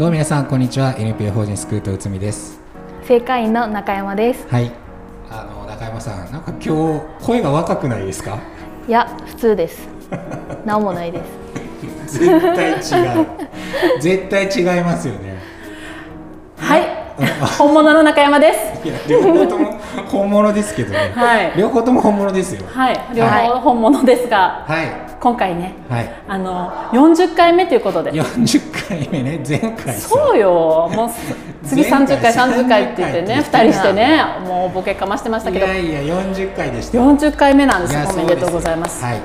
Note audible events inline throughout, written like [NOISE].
どうも皆さんこんにちは。NPO 法人スクート内海です。正会員の中山です。はい。あの中山さんなんか今日声が若くないですか？いや普通です。何もないです。[LAUGHS] 絶対違う。絶対違いますよね。はい、本物の中山です。[LAUGHS] いや両方とも本物ですけどね、はい。両方とも本物ですよ。はい、両はい。方本物ですが、はい今回ね、はい。あの40回目ということで。40回目ね前回さ。そうよ、もう次前回30回、30回って言ってね、230回人してね、もうボケかましてましたけど、いやいや40回でした。40回目なんですおめでとうございます。はい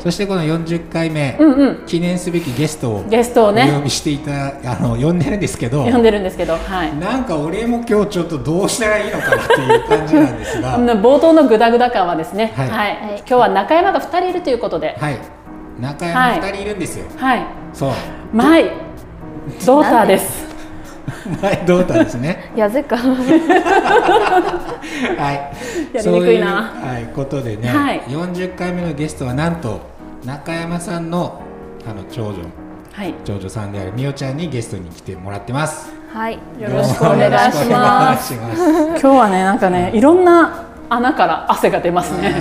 そしてこの40回目、うんうん。記念すべきゲストをゲストをお呼ね、びしていたあの呼んでるんですけど呼んでるんですけど、はい。なんか俺も今日ちょっとどうしたらいいのかなっていう感じなんですが、[LAUGHS] 冒頭のグダグダ感はですね、は、はい。い。今日は中山が2人いるということで、はい、中山はい2人いるんですよ。はい、そう、マイ。ドーターです。マイドーターですね。[LAUGHS] やぜか [LAUGHS] はい。やりにくいなそういう、はい、ことでね、はい40回目のゲストはなんと中山さんのあの長女はい、長女さんであるみおちゃんにゲストに来てもらってます。はいよろしくお願いします。ます。今日はね、なんかね、いろんな穴から汗が出ますね。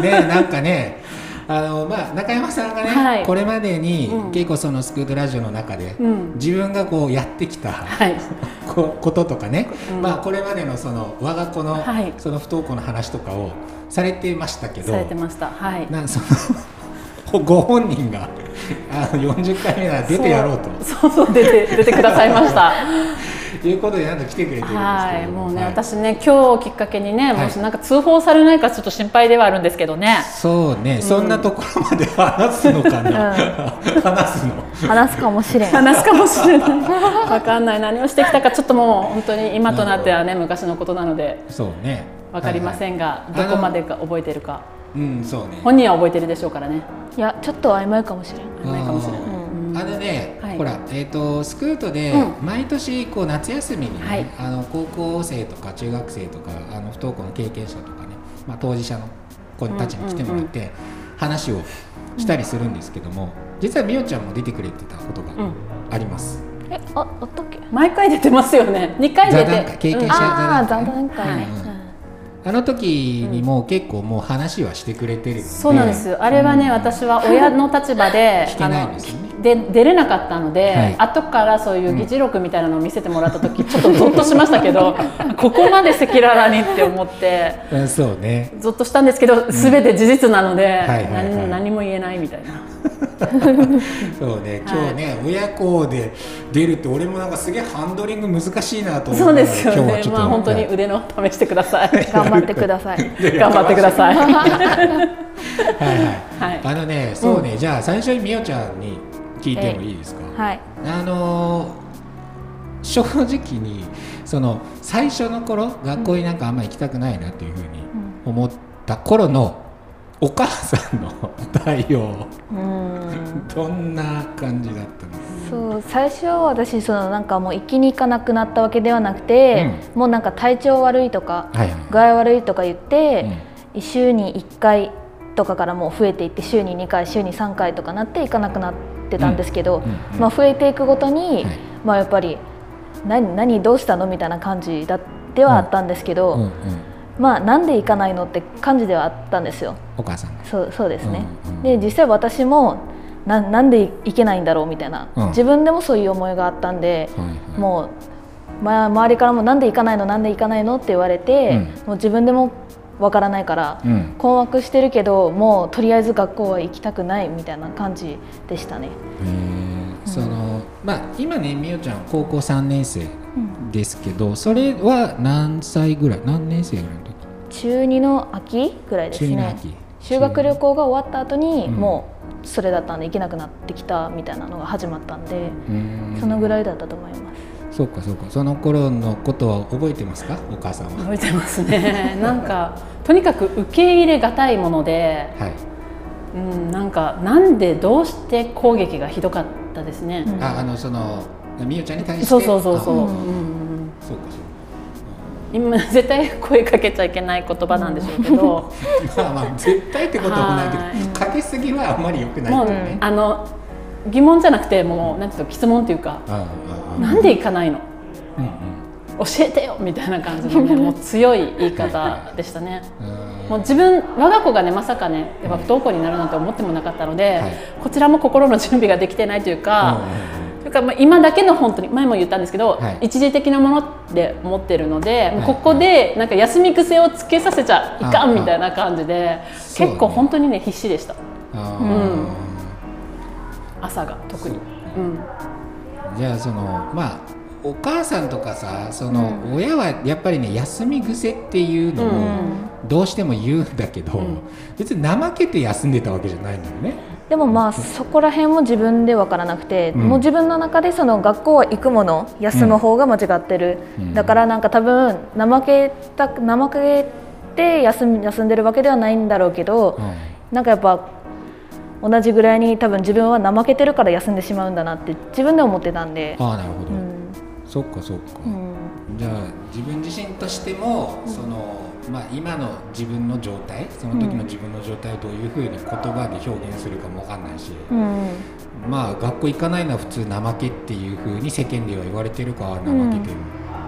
ね、なんかね、あのまあ中山さんがね、はい。これまでに、うん。結構そのスクートラジオの中で、うん。自分がこうやってきた、はい、[LAUGHS] ここととかね、うん。まあこれまでのその我が子の、はい。その不登校の話とかをされてましたけど、されてました。はい。なその [LAUGHS] ご本人があの40回目なら出てやろうと。そうそうそう出て出てくださいました。[LAUGHS] いうことでなんと来てくれてるんですけど、はい、もうね、はい。私ね、今日きっかけにね、はい。もしなんか通報されないかちょっと心配ではあるんですけどね。そうね、そんなところまで話すのかな、話すの。話すかもしれん。話すかもしれない。わかんない、何をしてきたか、ちょっともう本当に今となってはね、昔のことなので。そうね。わかりません、んが、はいはい。どこまでか覚えてるか。うんそうね。本人は覚えてるでしょうからね。いやちょっと曖昧かもしれん。ないかもしれない。うんあのね、はい。ほら、えー、とスクートでう毎年こう夏休みに、ねはい。あの高校生とか中学生とかあの不登校の経験者とかね、まあ、当事者の子たちに来てもらって話をしたりするんですけども、実はみおちゃんも出てくれてたことがうん。あります。えああったっけ？毎回出てますよね。二回出座談会て。経験者ああ座座談会。談会。ねうんあの時にも結構もう話はしてくれてるそうなんです。よ。あれはね、うん。私は親の立場で [LAUGHS] 聞けないんですよね。で出れなかったので、はい。後からそういう議事録みたいなのを見せてもらった時、ちょっとゾッとしましたけど [LAUGHS] ここまで赤裸々にって思ってうんそうね。ゾッとしたんですけど全て事実なので、はいはいはい。何何も言えないみたいな。[LAUGHS] そうね今日ね、親子で出るって俺もなんかすげえハンドリング難しいなと思そうですよね。まあ本当に腕の試し [LAUGHS] てください。頑張ってください。頑張ってください。はいはい、は [LAUGHS] いあのねそうね、じゃあ最初にみおちゃんに聞いてもいいですか、はい。あのー正直にその最初の頃学校になんかあんま行きたくないなっていうふうに思った頃のお母さんの対応うん。どんな感じだったの？そう最初は私そのなんかもう行きに行かなくなったわけではなくて、もうなんか体調悪いとかはいはい。具合悪いとか言って、週に1回とかからもう増えていって週に2回週に3回とかなって行かなくなってたんですけど、うん。うん。うん。まあ、増えていくごとに、はい。まあ、やっぱり何何どうしたの？みたいな感じだではあったんですけど、うんうん、まあなんで行かないのって感じではあったんですよ。お母さんがそうそうですね、うんうんで実際私もななんで行けないんだろうみたいな、うん。自分でもそういう思いがあったんで、はいはい。もう、まあ、周りからも「なんで行かないのなんで行かないの?」って言われて、うん。もう自分でもわからないから、うん。困惑してるけどもうとりあえず学校は行きたくないみたいな感じでしたね。そのまあ今ねみおちゃん高校3年生ですけどそれは何歳ぐらい何年生ぐらい？中2の秋ぐらいですね。修学旅行が終わった後に、うん。もうそれだったんで行けなくなってきたみたいなのが始まったんで、そのぐらいだったと思います。そうかそうか。その頃のことは覚えてますか？お母さんは。覚えてますね。[LAUGHS] なんかとにかく受け入れがたいもので、はい。うん、なんかなんでどうして攻撃がひどかったですね、うん、ああのそのみゆちゃんに対して。そうそうそうそう、うん、うん、そうかそう今絶対声かけちゃいけない言葉なんでしょうけど。まあまあ絶対ってことはないけどかけすぎはあんまりよくない、ね、あの疑問じゃなくてもうなんていうの質問っていうかなんで行かないの、うんうん、教えてよみたいな感じの、ね、もう強い言い方でしたね。[LAUGHS] もう自分我が子がねまさかねやっぱ不登校になるなんて思ってもなかったので、はい、こちらも心の準備ができてないというか。というかまあ今だけの本当に前も言ったんですけど、はい、一時的なものって思ってるので、はい、ここでなんか休み癖をつけさせちゃいかんみたいな感じで結構本当にね必死でした。うん。朝が特に、うん、じゃあそのまあお母さんとかさその、親はやっぱりね休み癖っていうのをどうしても言うんだけど、うん、別に怠けて休んでたわけじゃないんだよね。でもまあそこら辺も自分で分からなくて、うん、もう自分の中でその学校は行くもの休む方が間違ってる、うん、だからなんか多分怠けた怠けて休み休んでるわけではないんだろうけど、うん、なんかやっぱ同じぐらいに多分自分は怠けてるから休んでしまうんだなって自分で思ってたんで。ああなるほど、うん、そっかそっか、うん、じゃあ自分自身としても、そのまあ、今の自分の状態その時の自分の状態をどういうふうに言葉で表現するかも分かんないし、うん、まあ学校行かないのは普通怠けっていうふうに世間では言われてるから怠けて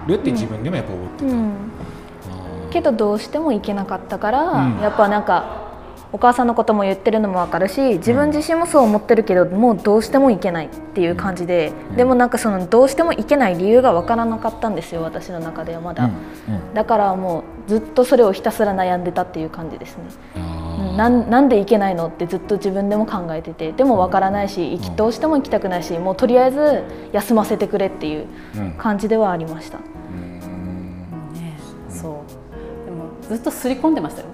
るって自分でもやっぱ思ってた、けどどうしても行けなかったから、やっぱなんかお母さんのことも言ってるのも分かるし自分自身もそう思ってるけど、もうどうしてもいけないっていう感じで、でもなんかそのどうしてもいけない理由が分からなかったんですよ私の中ではまだ、だからもうずっとそれをひたすら悩んでたっていう感じですね。ななんで行けないのってずっと自分でも考えててでも分からないしどうしても行きたくないしもうとりあえず休ませてくれっていう感じではありました。うん。ね、そう。でもずっと刷り込んでましたよ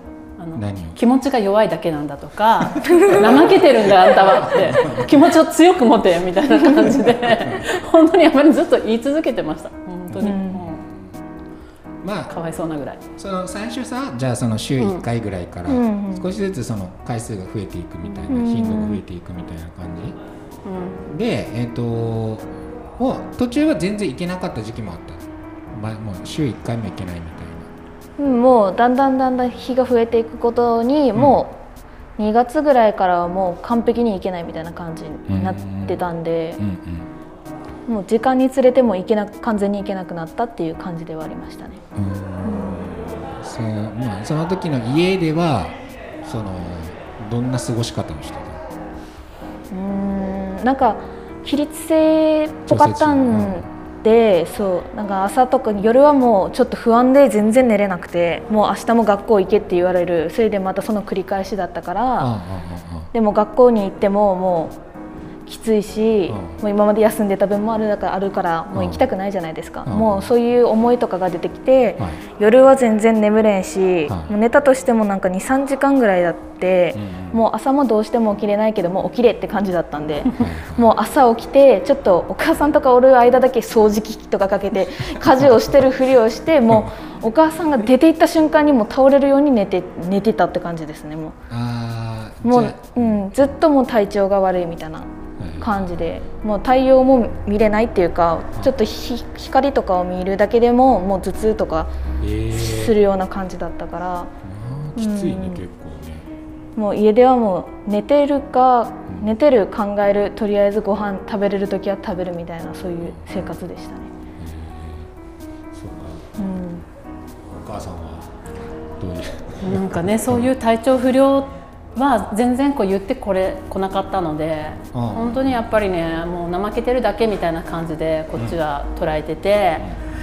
あの気持ちが弱いだけなんだとか [LAUGHS] 怠けてるんだあんたはって気持ちを強く持てみたいな感じで [LAUGHS] 本当にあまりずっと言い続けてました本当に、うん、まあかわいそうなぐらい。その最初さじゃあその週1回ぐらいから少しずつその回数が増えていくみたいな、頻度が増えていくみたいな感じ、うん、でえっ、ー、ともう途中は全然行けなかった時期もあった、まあ、もう週1回も行けないみたいなもうだんだんだんだん日が増えていくことに、もう2月ぐらいからはもう完璧にいけないみたいな感じになってたんで、もう時間につれてもいけな完全にいけなくなったっていう感じではありましたね。そまあ、その時の家ではそのどんな過ごし方をしてた？うんなんか起立性っぽかったんでそうなんか朝とか夜はもうちょっと不安で全然寝れなくてもう明日も学校行けって言われる。それでまたその繰り返しだったからでも学校に行ってももうきついし、もう今まで休んでた分もあるあるからもう行きたくないじゃないですか、もうそういう思いとかが出てきて、夜は全然眠れんし、もう寝たとしてもなんか23時間ぐらいだって、もう朝もどうしても起きれないけども起きれって感じだったんで、[LAUGHS] もう朝起きてちょっとお母さんとかおる間だけ掃除機とかかけて家事をしてるふりをしてもうお母さんが出て行った瞬間にも倒れるように寝て寝てたって感じですねもう。もう、うん、ずっともう体調が悪いみたいな感じでもう太陽も見れないっていうかちょっと光とかを見るだけでももう頭痛とかするような感じだったから、えー、きついね、うん、結構ね。もう家ではもう寝てるか、寝てる考えるとりあえずご飯食べれる時は食べるみたいなそういう生活でしたね、え。ー、そうか、うん、お母さんはどういう？なんかねそういう体調不良は全然こう言ってこれ来なかったので、うん、本当にやっぱりねもう怠けてるだけみたいな感じでこっちは捉えてて、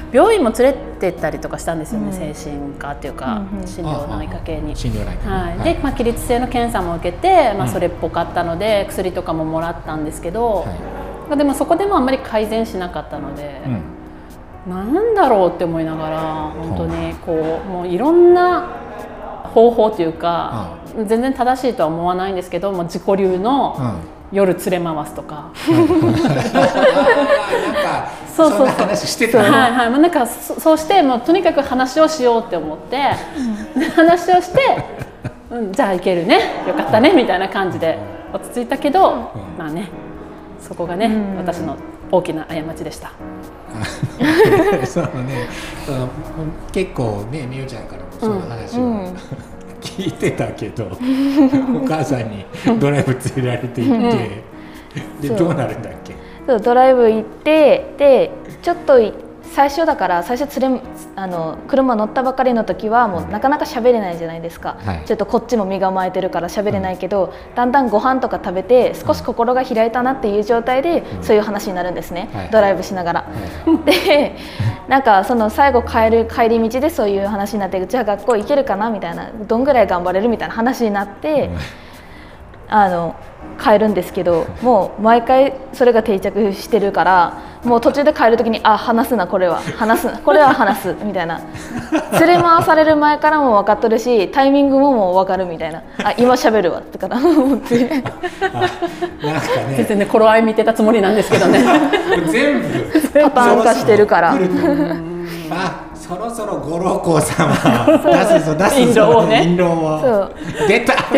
うん、病院も連れてったりとかしたんですよね、うん、精神科っていうか、心療内科系に。はい、で、まあ、起立性の検査も受けて、まあ、それっぽかったので、薬とかももらったんですけど、はい、でもそこでもあんまり改善しなかったので。なんだろうって思いながら本当にこうもういろんな方法というか、全然正しいとは思わないんですけども自己流の夜連れ回すとか、そそうそうそうそんな話してたの？はいはい、まあ、なんかそそうしてもうとにかく話をしようって思って、で話をして、うん、じゃあいけるね。よかったね。みたいな感じで落ち着いたけど、まあね。そこがね、うん。私の大きな過ちでした。[LAUGHS] そのね。結構ねみゆちゃんからもその話を、うん。[LAUGHS] 聞いてたけど [LAUGHS] お母さんにドライブ連れられて行って、でどうなるんだっけ？そうドライブ行ってでちょっとい最初だから最初連れあの車乗ったばかりの時はもうなかなか喋れないじゃないですか、はい。ちょっとこっちも身構えてるから喋れないけど、だんだんご飯とか食べて少し心が開いたなっていう状態で、そういう話になるんですね、はい。ドライブしながら。でなんかその最後帰る帰り道でそういう話になってじゃあ学校行けるかなみたいなどんぐらい頑張れるみたいな話になって。あの帰るんですけどもう毎回それが定着してるからもう途中で帰る時にあ話すなこれは。話すな。これは話す。みたいな。連れ回される前からも分かっとるしタイミングももう分かるみたいな。あ今喋るわ。ってから思って。なんか全ね然ね頃合い見てたつもりなんですけどね。[LAUGHS] 全部。パターン化してるからそろそろ五郎公様 [LAUGHS] 出すぞ出すぞ印籠を出た。[LAUGHS]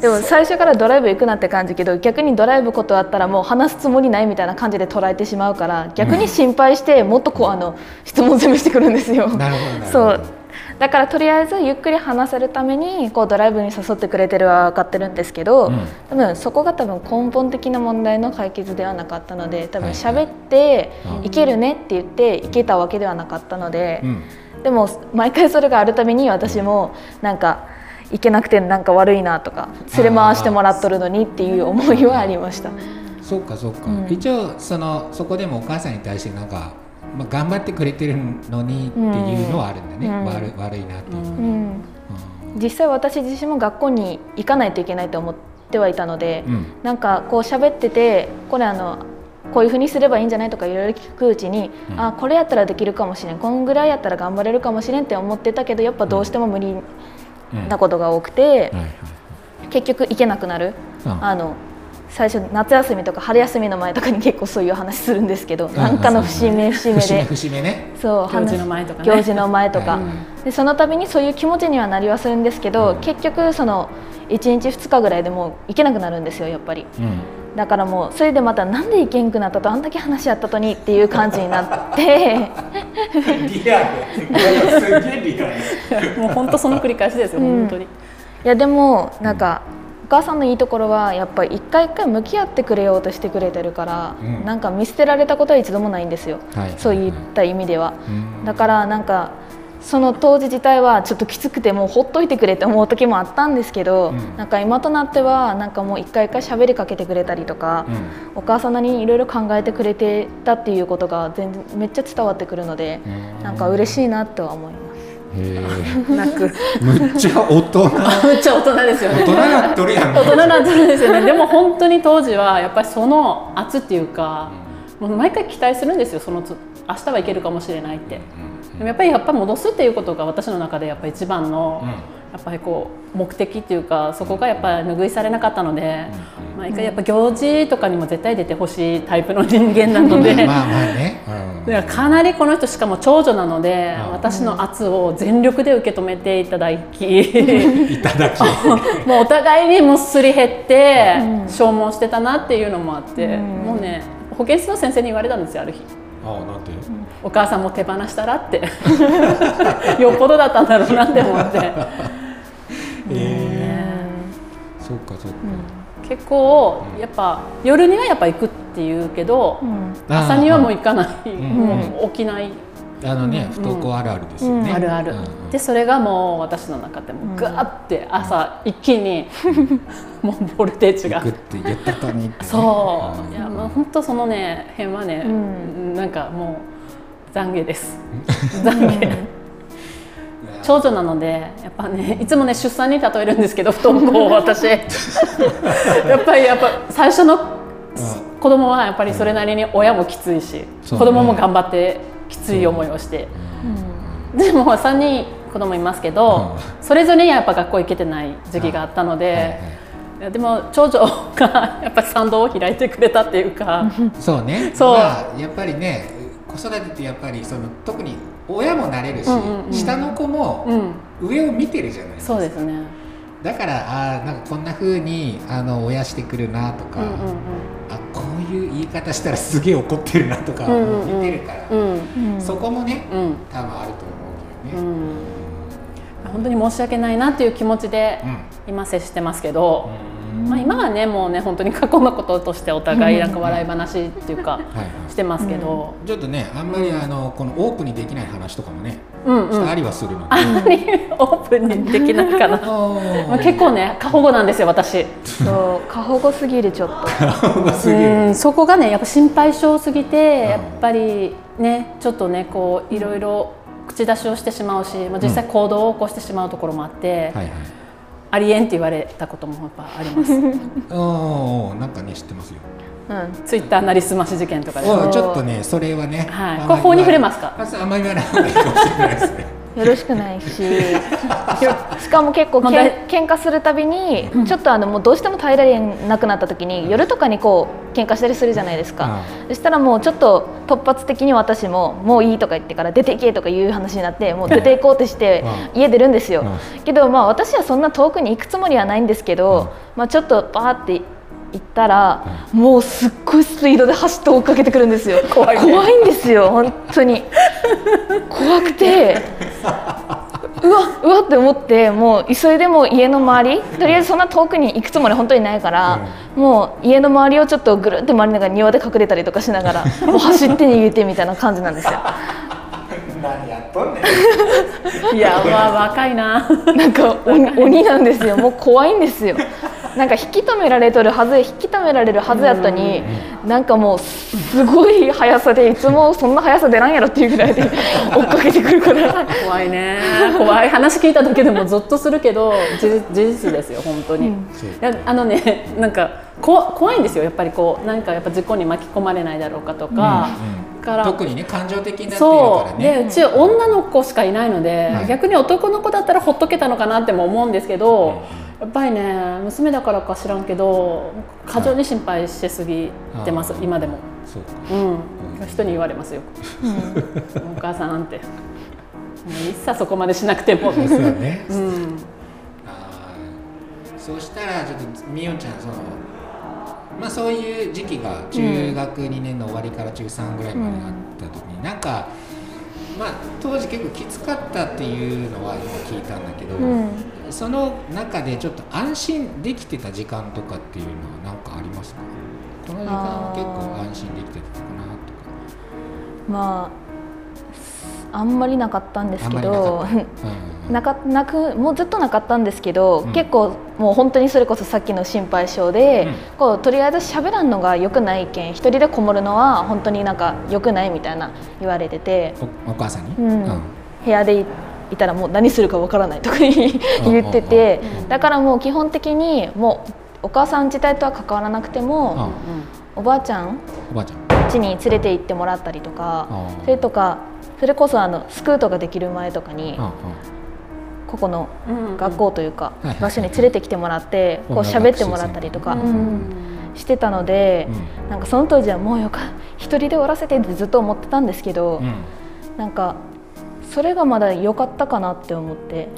でも最初からドライブ行くなって感じけど逆にドライブ断ったらもう話すつもりないみたいな感じで捉えてしまうから逆に心配してもっとこうあの質問攻めしてくるんですよ。なるほどなるほど。そうだからとりあえずゆっくり話せるためにこうドライブに誘ってくれてるは分かってるんですけど、うん。多分そこが多分根本的な問題の解決ではなかったので多分はい。喋ってうん。行けるねって言って行けたわけではなかったので、うん。でも毎回それがあるたびに私もなんか行けなくてなんか悪いなとか連れ回してもらっとるのにっていう思いはありました。そうかそうか、うん。一応そのそこでもお母さんに対してなんか、まあ、頑張ってくれてるのにっていうのはあるんだね、うん。悪悪いなっていう、ん。実際私自身も学校に行かないといけないと思ってはいたので、うん。なんかこう喋っててこれあのこういうふうにすればいいんじゃないとかいろいろ聞くうちに、うん。あこれやったらできるかもしれん。こんぐらいやったら頑張れるかもしれんって思ってたけどやっぱどうしても無理うんなことが多くて、結局行けなくなる、うん。あの最初夏休みとか春休みの前とかに結構そういう話するんですけど、なんかの節目節目で。節目ね。そう行事の話前とかね。行事の前とか、はいでその度にそういう気持ちにはなりはするんですけど、うん。結局その1日2日ぐらいでもう行けなくなるんですよやっぱり。うん。だからもうそれでまたなんで行けんくなったとあんだけ話し合ったとにっていう感じになって。リアル。すげえリアル。[LAUGHS] もう本当その繰り返しですよ、うん。本当に。いやでもなんか、お母さんのいいところはやっぱり一回一回向き合ってくれようとしてくれてるから、うん。なんか見捨てられたことは一度もないんですよ、はい。そういった意味では。うん。だからなんかその当時自体はちょっときつくてもうほっといてくれって思う時もあったんですけど、うん。なんか今となってはなんかもう一回一回喋りかけてくれたりとか、うん。お母さんなりにいろいろ考えてくれてたっていうことが全然めっちゃ伝わってくるので、うん。なんか嬉しいなとは思います。へ泣く。えむっちゃ大人 [LAUGHS] めっちゃ大人ですよね。大人なっとるやん大人なんですよね。でも本当に当時はやっぱりその圧っていうか、もう毎回期待するんですよ。そのつ明日はいけるかもしれないって。でもやっぱりやっぱり戻すっていうことが私の中でやっぱり一番の、うんやっぱりこう目的っていうかそこがやっぱり拭いされなかったので、毎回やっぱ行事とかにも絶対出てほしいタイプの人間なので。まあまあね、うん。だからかなりこの人しかも長女なので、うん。私の圧を全力で受け止めていただき。[LAUGHS] いただき。[LAUGHS] もうお互いにもうすり減ってうん。消耗してたなっていうのもあって、うん。もうね保健室の先生に言われたんですよある日。あなんて？お母さんも手放したらって。[LAUGHS] よっぽどだったんだろうなって思って。[LAUGHS] えー。そうかそうか、結構やっぱ夜にはやっぱ行くっていうけど、うん。朝にはもう行かない、ん。もう起きない、あのね、不登校あるあるですよね、うん。あるある、うんうん。でそれがもう私の中でもガーって朝一気に [LAUGHS] もうボルテージが。行くって言ったとにってね、そう、ん。いやまあ本当そのね辺はね、うん。なんかもう懺悔です。懺悔。長女なのでやっぱねいつもね出産に例えるんですけど不登校を私。[LAUGHS] やっぱりやっぱ最初の子供はやっぱりそれなりに親もきついし、ね。子供も頑張ってきつい思いをして、でも3人子供いますけど、うそれぞれにやっぱ学校行けてない時期があったので、でも長女がやっぱり賛同を開いてくれたっていうか。そうね。そう。まあ、やっぱりね子育てってやっぱりその特に親もなれるし、うんうんうん。下の子もうん。上を見てるじゃないですか、そうですね。だからあーなんかこんな風にあの親してくるなとか、うんうんあこういう言い方したらすげえ怒ってるなとかうんうんうん。見てるから、うん。うん。そこもねうんうん。多分あると思うけどね。うん。本当に申し訳ないなっていう気持ちでうん。今接してますけど、うんまあ、今はねもうね本当に過去のこととしてお互いなんか笑い話っていうかはいはい。してますけど、ちょっとねあんまりあのこのオープンにできない話とかもね、うんうん。ありはするので、あんまりオープンにできないかな。[LAUGHS] まあ結構ね過保護なんですよ私。そう。過保護すぎるちょっと。構すぎる。うん。そこがねやっぱ心配性すぎてん。やっぱりねちょっとねこういろいろ口出しをしてしまうし、まあ、実際行動を起こしてしまうところもあって、はいはいありえんって言われたこともやっぱあります。[LAUGHS] おーなんかね知ってますよ。うん。ツイッターなりすまし事件とかちょっとねそれはね、あんまりはい。これ法に触れますか？あまり言わない方がいいかもしれないですね。よろしくないし。[LAUGHS] しかも結構けん喧嘩するたびにちょっとあのもうどうしても耐えられなくなった時に夜とかにこう喧嘩したりするじゃないですか、そしたらもうちょっと突発的に私ももういいとか言ってから出ていけとかいう話になってもう出ていこうとして [LAUGHS] う家出るんですよ、うけどまあ私はそんな遠くに行くつもりはないんですけど、まあちょっとバーって行ったら、もうすっごいスピードで走って追っかけてくるんですよ。[LAUGHS] 怖いね。怖いんですよ本当に。怖くて [LAUGHS] うわうわって思ってもう急いでもう家の周りとりあえずそんな遠くに行くつもり本当にないから、もう家の周りをちょっとぐるって回りながら庭で隠れたりとかしながらもう走って逃げてみたいな感じなんですよ。何やっとんねん。[LAUGHS] いやまあ若いな。[LAUGHS] なんか鬼鬼なんですよ。もう怖いんですよなんか引き止められとるはず引き止められるはずやったになんかもうすごい速さでいつもそんな速さ出らんやろっていうぐらいで [LAUGHS] 追っかけてくるから。怖いね。怖い話聞いただけでもゾッとするけど事実ですよ本当に、うん。あのねなんかこ怖いんですよやっぱりこうなんかやっぱ事故に巻き込まれないだろうかとか、うんうん。から特にね感情的になっているそう。からねでうち女の子しかいないので、はい逆に男の子だったらほっとけたのかなっても思うんですけど、やっぱりね娘だからか知らんけど過剰に心配しすぎてます、あー今でも、そう。かうん、人に言われますよ。うん。お母さんって。もういっさそこまでしなくても、そうだね。[LAUGHS] うん、あーそうしたらちょっとみおちゃんそのまあそういう時期が中学2年の終わりから中3ぐらいまであった時に、なんかまあ当時結構きつかったっていうのは今聞いたんだけど、うん。その中でちょっと安心できてた時間とかっていうのは何かありますか？この時間は結構安心できてたかなとか。まああんまりなかったんですけどなかなくもうずっとなかったんですけど、うん。結構もう本当にそれこそさっきの心配性で、うん。こうとりあえず喋らんのが良くないけん一人でこもるのは本当になんか良くないみたいな言われてて、おお母さんに、うん。部屋でいいたらもう何するかわからないとか言っててうん。だからもう基本的にもうお母さん自体とは関わらなくても、おばあちゃん？おばあちゃん。家に連れて行ってもらったりとかそれとかそれこそあのスクートができる前とかにあここのうん学校というか場所に連れてきてもらってこう喋ってもらったりとか、してたのでうん。なんかその当時はもうよか一人で終わらせてってずっと思ってたんですけどうん。なんかそれがまだ良かったかなって思って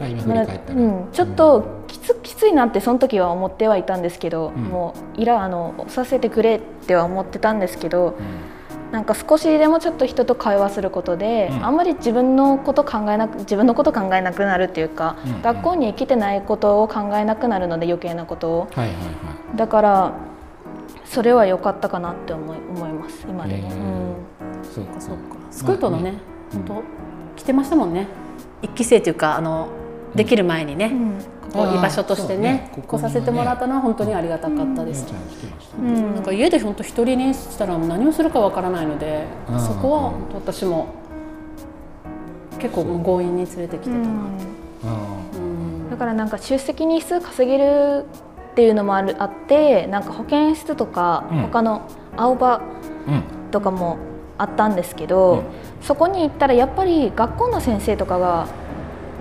うん、ちょっときつきついなってその時は思ってはいたんですけど、うん。もういらあのさせてくれっては思ってたんですけどうんなんか少しでもちょっと人と会話することで、うん。あんまり自分のこと考えなく自分のこと考えなくなるっていうか、うん学校に来てないことを考えなくなるので余計なことを。はいはいはい。だからそれは良かったかなって思い思います今でも、へー。うん。そうかそうか。スクートのね、うん。本当来てましたもんね。一期生というかあのできる前にね、うんここ居場所としてねここにね。来させてもらったのは本当にありがたかったです、うん。なんか家で本当一人にしたら何をするかわからないので、うん。そこは本当私も結構強引に連れてきてたな、うん。うん。だからなんか出席日数稼げるっていうのもあるあってなんか保健室とかうん。他の青葉うん。とかもあったんですけど、うん。そこに行ったらやっぱり学校の先生とかが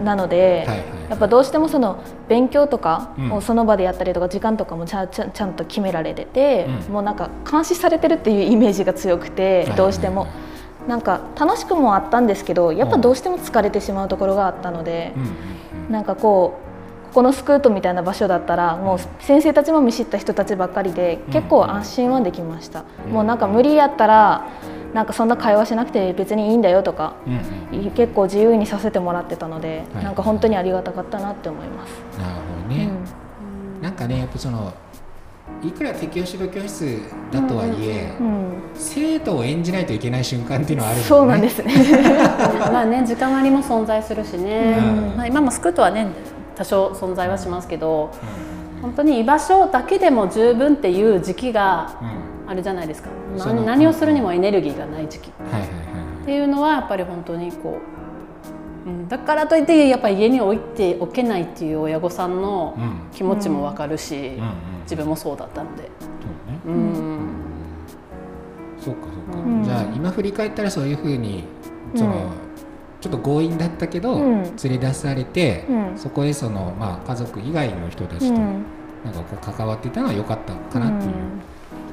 なので、はいはいやっぱどうしてもその勉強とかうん。をその場でやったりとか時間とかもちゃちゃちゃんと決められてて、うん。もうなんか監視されてるっていうイメージが強くてはい。どうしても。なんか楽しくもあったんですけどやっぱどうしても疲れてしまうところがあったのでうんなんかこうここのスクートみたいな場所だったらもう先生たちも見知った人たちばっかりで結構安心はできました、うん。もうなんか無理やったらなんかそんな会話しなくて別にいいんだよとかうんうん。結構自由にさせてもらってたので、はい。なんか本当にありがたかったなって思います。なるほどね、うん。なんかねやっぱそのいくら適応指導教室だとはいえ、うん。生徒を演じないといけない瞬間っていうのはあるね。そうなんですね。[LAUGHS] まあね時間割も存在するしね、うん。まあ、今もスクートはね多少存在はしますけどうん。本当に居場所だけでも十分っていう時期がうんあるじゃないですか、何をするにもエネルギーがない時期。っはいはいはい。ていうのはやっぱり本当にこう、うん、だからといってやっぱり家に置いておけないっていう親御さんのうん。気持ちもわかるし、うん。うん自分もそうだったので、そうね。うん。そうかそうか、うん。じゃあ今振り返ったらそういうふうにその、うんちょっと強引だったけど、うん。連れ出されて、うん。そこへその、まあ、家族以外の人たちと、うん。なんかこう関わっていたのは良かったかなっていう、うん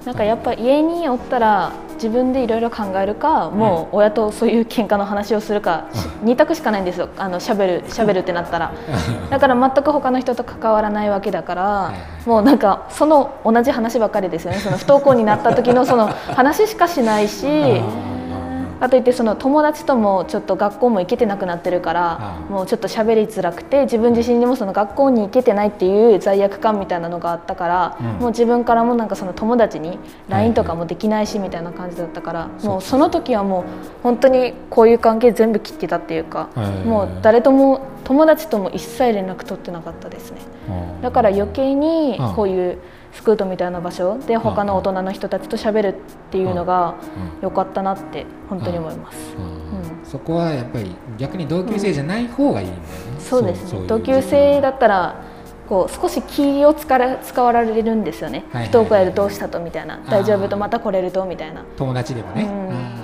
なんかやっぱ家におったら自分でいろいろ考えるか、もう親とそういう喧嘩の話をするか、し二択しかないんですよ。あのしゃべるしゃべるってなったら。だから全く他の人と関わらないわけだから、もうなんかその同じ話ばっかりですよね。その不登校になった時のその話しかしないし。かといってその友達ともちょっと学校も行けてなくなってるからもうちょっと喋りづらくて自分自身にもその学校に行けてないっていう罪悪感みたいなのがあったから、うん。もう自分からもなんかその友達にはい LINE とかもできないしみたいな感じだったから、そうもうその時はもう本当にこういう関係全部切ってたっていうか、はい。もう誰とも友達とも一切連絡取ってなかったですね。だから余計にこういうスクートみたいな場所で他の大人の人たちと喋るっていうのが良かったなって本当に思います。うん。うん。そこはやっぱり逆に同級生じゃない方がいいんだよね、そうですそういう。ね同級生だったらこう少し気を使わ使われるんですよね、不登校やるどうしたとみたいな。ー大丈夫とまた来れるとみたいな、友達でもね、うん